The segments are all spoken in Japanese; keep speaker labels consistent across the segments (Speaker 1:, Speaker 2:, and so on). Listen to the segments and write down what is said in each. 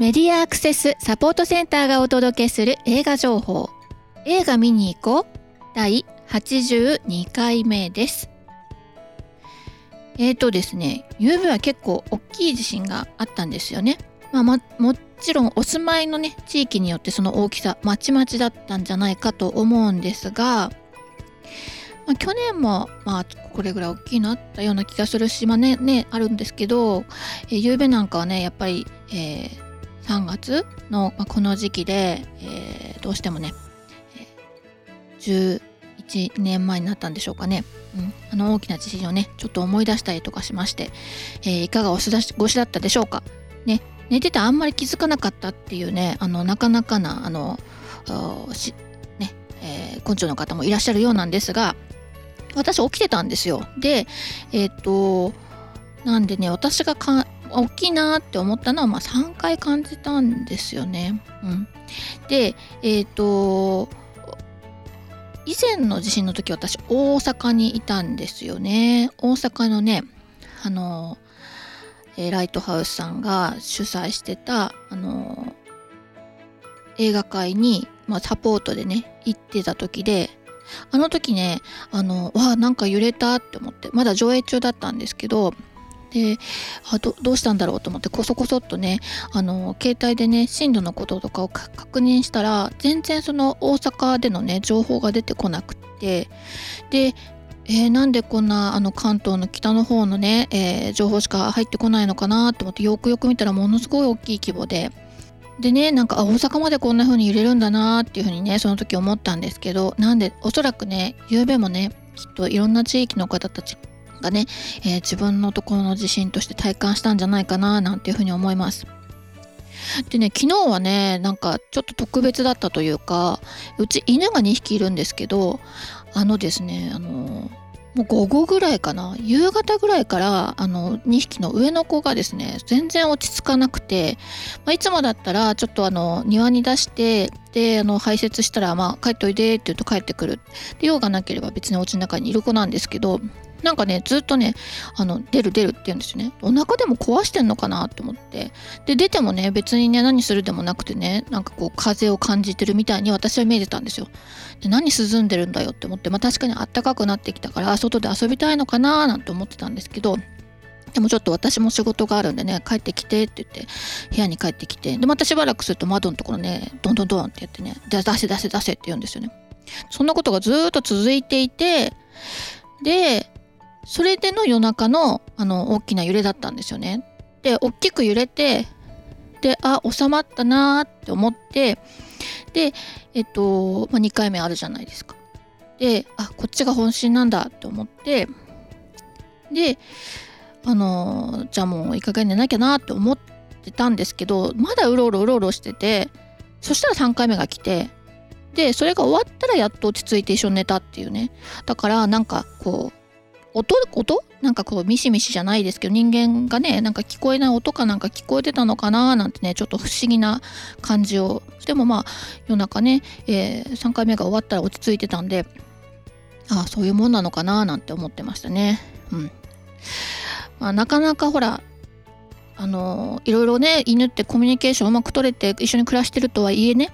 Speaker 1: メディアアクセスサポートセンターがお届けする映画情報。映画見に行こう。第82回目です。えーとですね夕べは結構大きい地震があったんですよね。まあ、ももちろんお住まいのね地域によってその大きさまちまちだったんじゃないかと思うんですが、まあ、去年もまあこれぐらい大きいのあったような気がするしまあねねあるんですけど、えー、夕べなんかはねやっぱり、えー、3月の、ま、この時期で、えー、どうしてもね、11年前になったんでしょうかね、うん、あの大きな地震をねちょっと思い出したりとかしまして、えー、いかがお過ごしだったでしょうか。ね。寝ててあんまり気づかなかったっていうねあのなかなかなあのしね、えー、根性の方もいらっしゃるようなんですが私起きてたんですよ。でえっ、となんでね私がか大きいなって思ったのは、まあ、3回感じたんですよね。うん、でえっ、ー、と以前の地震の時私大阪にいたんですよね。大阪のねあの、えライトハウスさんが主催してたあの映画界に、まあ、サポートでね行ってた時であの時ねあのわあなんか揺れたって思ってまだ上映中だったんですけどであどどうしたんだろうと思ってこそこそっとねあの携帯でね震度のこととかを確認したら全然その大阪でのね情報が出てこなくってでえー、なんでこんなあの関東の北の方のね、えー、情報しか入ってこないのかなと思ってよくよく見たらものすごい大きい規模で。でねなんか大阪までこんな風に揺れるんだなっていう風にねその時思ったんですけどなんでおそらくね昨べもねきっといろんな地域の方たちがね、えー、自分のところの地震として体感したんじゃないかななんていうふうに思います。でね昨日はねなんかちょっと特別だったというかうち犬が2匹いるんですけどあのですねあのもう午後ぐらいかな夕方ぐらいからあの2匹の上の子がですね全然落ち着かなくて、まあ、いつもだったらちょっとあの庭に出してであの排泄したら、まあ、帰っといでって言うと帰ってくるで用がなければ別にお家の中にいる子なんですけどなんかねずっとねあの出る出るって言うんですよね。お腹でも壊してんのかなと思って。で出てもね別にね何するでもなくてねなんかこう風を感じてるみたいに私は見えてたんですよ。で何涼んでるんだよって思ってまあ確かにあったかくなってきたから外で遊びたいのかななんて思ってたんですけどでもちょっと私も仕事があるんでね帰ってきてって言って部屋に帰ってきてでまたしばらくすると窓のところねドンドンドンってやってね出せ出せ出せって言うんですよね。そんなことがずっと続いていてでそれでの夜中のあの大きな揺れだったんですよね。で大きく揺れてであ収まったなーって思ってでえっと、まあ、2回目あるじゃないですか。であこっちが本心なんだって思ってであのじゃあもういい加減寝なきゃなって思ってたんですけどまだうろうろうろうろしててそしたら3回目が来てでそれが終わったらやっと落ち着いて一緒に寝たっていうねだからなんかこう音音？なんかこうミシミシじゃないですけど人間がねなんか聞こえない音かなんか聞こえてたのかななんてねちょっと不思議な感じをでもまあ夜中ね、えー、3回目が終わったら落ち着いてたんでああそういうもんなのかななんて思ってましたね。うんまあ、なかなかほらあのいろいろね犬ってコミュニケーションうまく取れて一緒に暮らしてるとはいえね、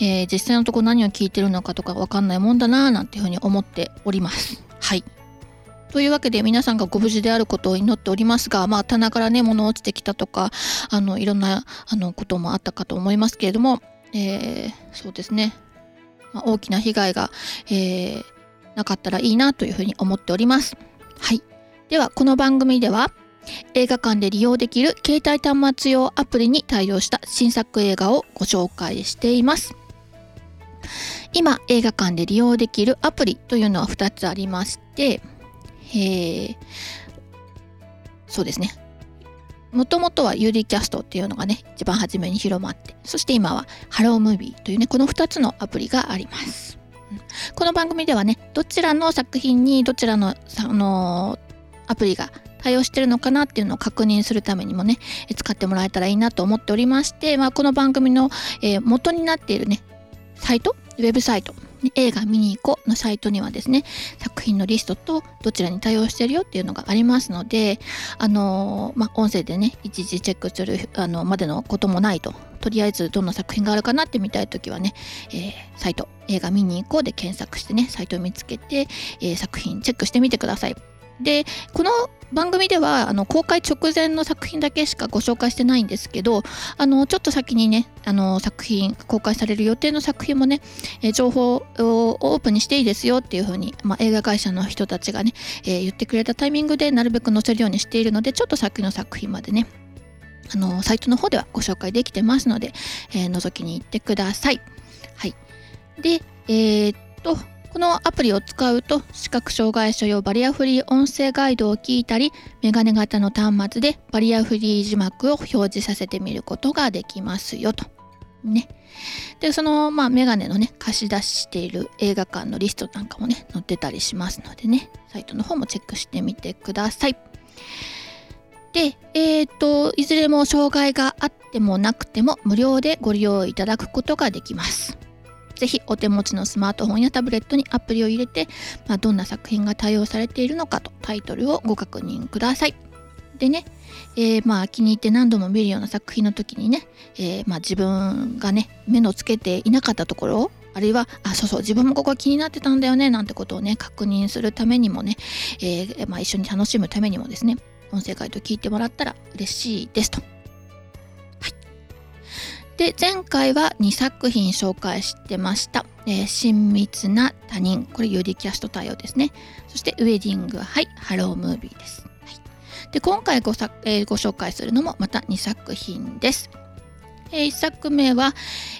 Speaker 1: えー、実際のとこ何を聞いてるのかとか分かんないもんだななんていうふうに思っております。はい。というわけで皆さんがご無事であることを祈っておりますが、まあ、棚からね物落ちてきたとかあのいろんなあのこともあったかと思いますけれども、えー、そうですね、まあ、大きな被害が、えー、なかったらいいなというふうに思っております。はい、ではこの番組では映画館で利用できる携帯端末用アプリに対応した新作映画をご紹介しています。今映画館で利用できるアプリというのは2つありましてえー、そうですね。もともとは UD キャストっていうのがね、一番初めに広まって、そして今はハロームービーというね、この2つのアプリがあります。この番組ではね、どちらの作品にどちらのあのアプリが対応してるのかなっていうのを確認するためにもね、使ってもらえたらいいなと思っておりまして、まあ、この番組の、えー、元になっているね、サイト、ウェブサイト映画見に行こうのサイトにはですね作品のリストとどちらに対応してるよっていうのがありますのであのまあ、音声でね一時チェックするあのまでのこともないととりあえずどんな作品があるかなって見たい時はね、えー、サイト映画見に行こうで検索してねサイトを見つけて、えー、作品チェックしてみてください。でこの番組ではあの公開直前の作品だけしかご紹介してないんですけどあのちょっと先にねあの作品公開される予定の作品もね、え情報をオープンにしていいですよっていうふうに、まあ、映画会社の人たちがね、えー、言ってくれたタイミングでなるべく載せるようにしているのでちょっと先の作品までねあのサイトの方ではご紹介できてますので、えー、覗きに行ってください。はい、でえー、っとこのアプリを使うと視覚障害者用バリアフリー音声ガイドを聞いたりメガネ型の端末でバリアフリー字幕を表示させてみることができますよと。ね。で、その、まあ、メガネのね、貸し出している映画館のリストなんかもね、載ってたりしますのでね、サイトの方もチェックしてみてください。で、えっ、ー、と、いずれも障害があってもなくても無料でご利用いただくことができます。ぜひお手持ちのスマートフォンやタブレットにアプリを入れて、まあ、どんな作品が対応されているのかとタイトルをご確認ください。でね、えー、まあ気に入って何度も見るような作品の時にね、えー、まあ自分がね目のつけていなかったところあるいはあそうそう自分もここ気になってたんだよねなんてことをね確認するためにもね、えー、まあ、一緒に楽しむためにもですね音声ガイド聞いてもらったら嬉しいですと。で前回は2作品紹介してました、えー、親密な他人。これ UDCast 対応ですね。そしてウェディングはい HELLO! MOVIE です、はい、で今回ご,、えー、ご紹介するのもまた2作品です。え、1作目は、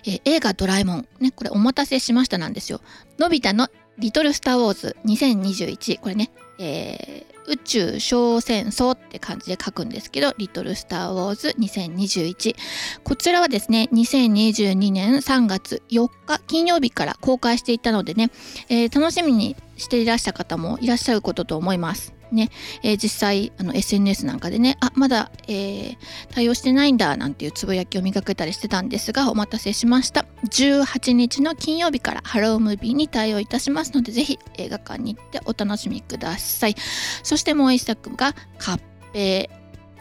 Speaker 1: え、映画ドラえもん。ね、これお待たせしましたなんですよ。のび太のリトルスターウォーズ2021。これね、えー、宇宙小戦争って感じで書くんですけど、リトルスター・ウォーズ2021。こちらはですね、2022年3月4日金曜日から公開していたのでね、えー、楽しみにしていらしゃる方もいらっしゃることと思います。ね、えー、実際あの SNS なんかでねあまだ、えー、対応してないんだなんていうつぶやきを見かけたりしてたんですがお待たせしました。18日の金曜日からハロームービーに対応いたしますのでぜひ映画館に行ってお楽しみください。そしてもう一作がカッペ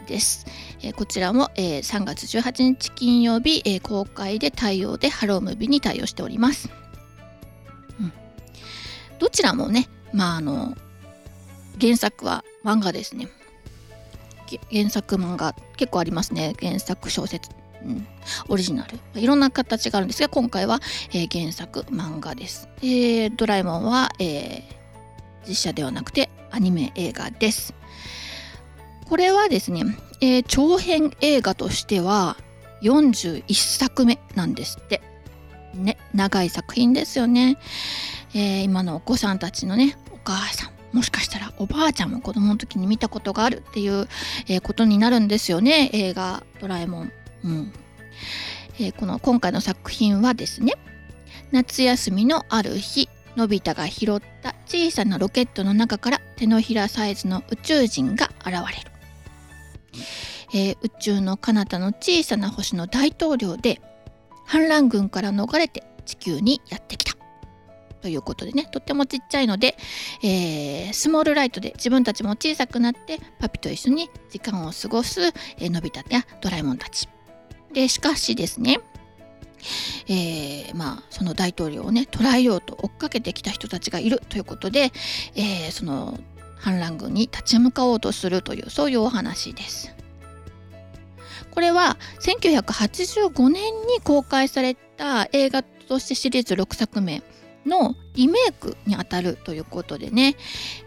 Speaker 1: です、えー、こちらも、えー、3月18日金曜日、えー、公開で対応でハロームービーに対応しております、うん、どちらもねまああの原作は漫画ですね。原作漫画結構ありますね。原作小説、うん、オリジナル。いろんな形があるんですが今回は、えー、原作漫画です、え、ドラえもんは、えー、実写ではなくてアニメ映画です。これはですね、えー、長編映画としては41作目なんですって。ね長い作品ですよね、え、今のお子さんたちのねお母さんもしかしたらおばあちゃんも子供の時に見たことがあるっていう、え、ことになるんですよね映画「ドラえもん」うん。えー、この今回の作品はですね夏休みのある日のび太が拾った小さなロケットの中から手のひらサイズの宇宙人が現れる、えー、宇宙の彼方の小さな星の大統領で反乱軍から逃れて地球にやってきた。ということでねとってもちっちゃいので、えー、スモールライトで自分たちも小さくなってパピと一緒に時間を過ごす、えー、のび太やドラえもんたちでしかしですねえー、まあその大統領をね捕らえようと追っかけてきた人たちがいるということで、えー、その反乱軍に立ち向かおうとするというそういうお話です。これは1985年に公開された映画としてシリーズ6作目のリメイクにあたるということでね、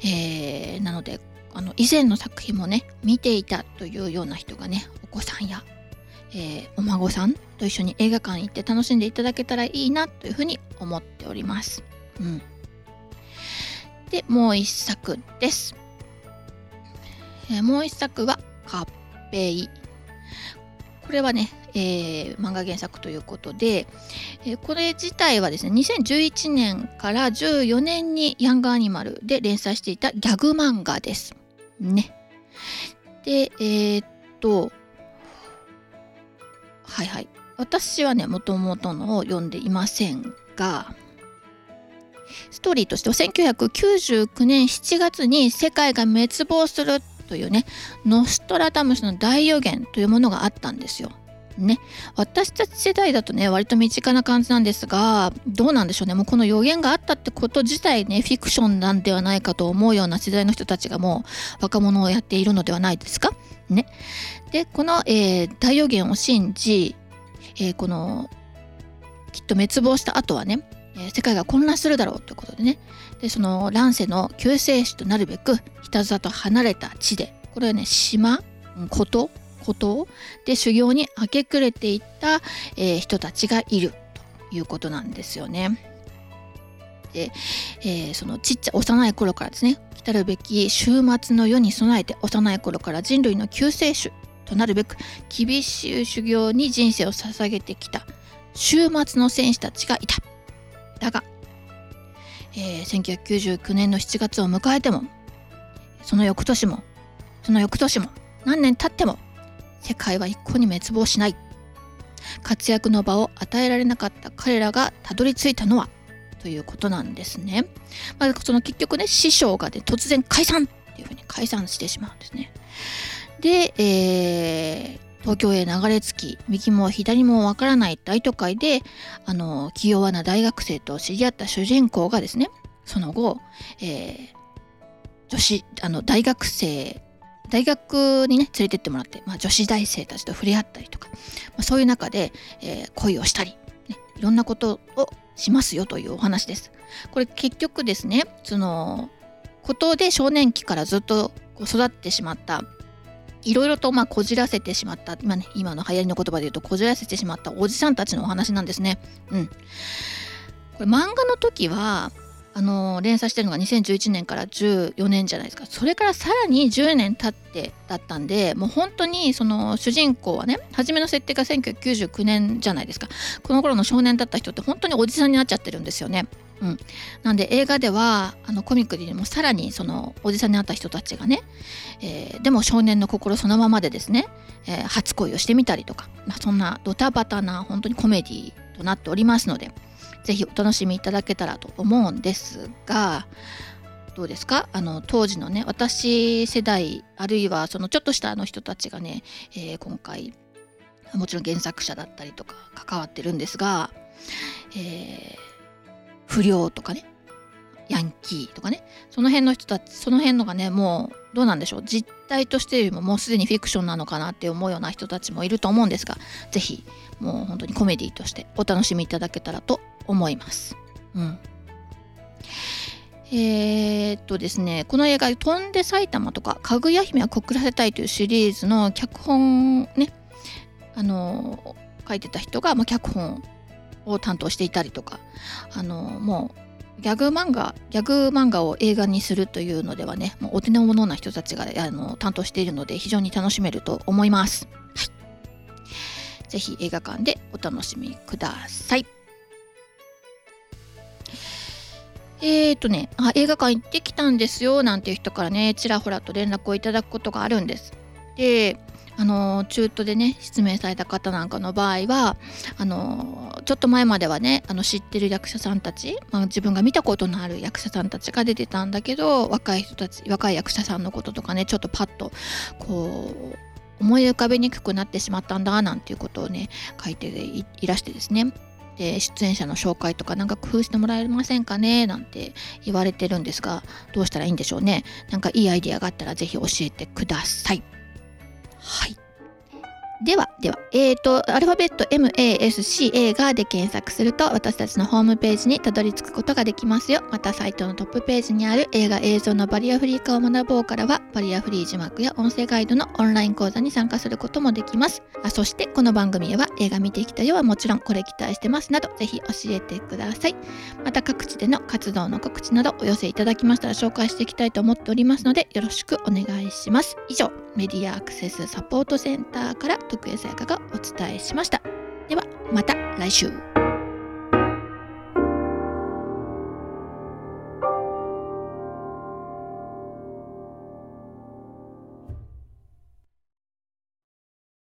Speaker 1: えー、なのであの以前の作品もね見ていたというような人がねお子さんや、えー、お孫さんと一緒に映画館に行って楽しんでいただけたらいいなというふうに思っております。うん、でもう一作です。えー、もう一作は「カッペイ」これはね、えー、漫画原作ということで、えー、これ自体はですね2011年から14年にヤングアニマルで連載していたギャグ漫画です。ね。でえー、っとはいはい私はねもともとのを読んでいませんがストーリーとしては1999年7月に世界が滅亡するというねノストラダムスの大予言というものがあったんですよ。ね、私たち世代だとね割と身近な感じなんですがどうなんでしょうね。もうこの予言があったってこと自体ねフィクションなんではないかと思うような世代の人たちがもう若者をやっているのではないですか？ね、でこの、えー、大予言を信じ、えー、このきっと滅亡した後はね、世界が混乱するだろうということでね。でその乱世の救世主となるべくひたざと離れた地でこれはね島孤島孤島で修行に明け暮れていった、えー、人たちがいるということなんですよね。で、えー、そのちっちゃ幼い頃からですね来たるべき終末の世に備えて幼い頃から人類の救世主となるべく厳しい修行に人生を捧げてきた終末の戦士たちがいた。だが、えー、1999年の7月を迎えてもその翌年もその翌年も何年経っても世界は一向に滅亡しない活躍の場を与えられなかった彼らがたどり着いたのはということなんですね。まあ、その結局ね師匠がね突然解散っていうふうに解散してしまうんですね。で、えー、東京へ流れ着き右も左もわからない大都会であの気弱な大学生と知り合った主人公がですねその後、えー、女子あの大学生大学にね連れてってもらって、まあ、女子大生たちと触れ合ったりとか、まあ、そういう中で、えー、恋をしたり、ね、いろんなことをしますよというお話です。これ結局ですねそのことで少年期からずっと育ってしまったいろいろとまあこじらせてしまった今,、ね、今の流行りの言葉で言うとこじらせてしまったおじさんたちのお話なんですね。うん、これ漫画の時はあの連載してるのが2011年から14年じゃないですか。それからさらに10年経ってだったんでもう本当にその主人公はね初めの設定が1999年じゃないですか。この頃の少年だった人って本当におじさんになっちゃってるんですよね。うん、なんで映画ではあのコミックでもさらにそのおじさんになった人たちがね、えー、でも少年の心そのままでですね、えー、初恋をしてみたりとか、まあ、そんなドタバタな本当にコメディとなっておりますのでぜひお楽しみいただけたらと思うんですがどうですか？あの当時のね私世代あるいはそのちょっとしたあの人たちがね、えー、今回もちろん原作者だったりとか関わってるんですが、えー、不良とかねヤンキーとかねその辺の人たちその辺のがねもうどうなんでしょう？実態としてよりももうすでにフィクションなのかなって思うような人たちもいると思うんですが是非もう本当にコメディとしてお楽しみいただけたらと思います。うん、えー、っとですねこの映画「飛んで埼玉」とか「かぐや姫は告らせたい」というシリーズの脚本ねあの書いてた人が、まあ、脚本を担当していたりとかあのもうギャグ漫画ギャグ漫画を映画にするというのではねもうお手の物な人たちがあの担当しているので非常に楽しめると思います。はい、ぜひ映画館でお楽しみください。えーとね、あ映画館行ってきたんですよなんていう人からねちらほらと連絡をいただくことがあるんです。であの中途でね失明された方なんかの場合はあのちょっと前まではねあの知ってる役者さんたち、まあ、自分が見たことのある役者さんたちが出てたんだけど若い人たち若い役者さんのこととかねちょっとパッとこう思い浮かべにくくなってしまったんだなんていうことをね書いていらしてですねで出演者の紹介とかなんか工夫してもらえませんかねなんて言われてるんですがどうしたらいいんでしょうねなんかいいアイディアがあったら是非教えてください。はい。では、では、えっ、ー、と、アルファベット MASCA がで検索すると私たちのホームページにたどり着くことができますよ。また、サイトのトップページにある映画映像のバリアフリー化を学ぼうからは、バリアフリー字幕や音声ガイドのオンライン講座に参加することもできます。あそして、この番組では映画見てきたよはもちろんこれ期待してますなど、ぜひ教えてください。また、各地での活動の告知などお寄せいただきましたら紹介していきたいと思っておりますので、よろしくお願いします。以上、メディアアクセスサポートセンターから徳江さやかがお伝えしました。ではまた来週。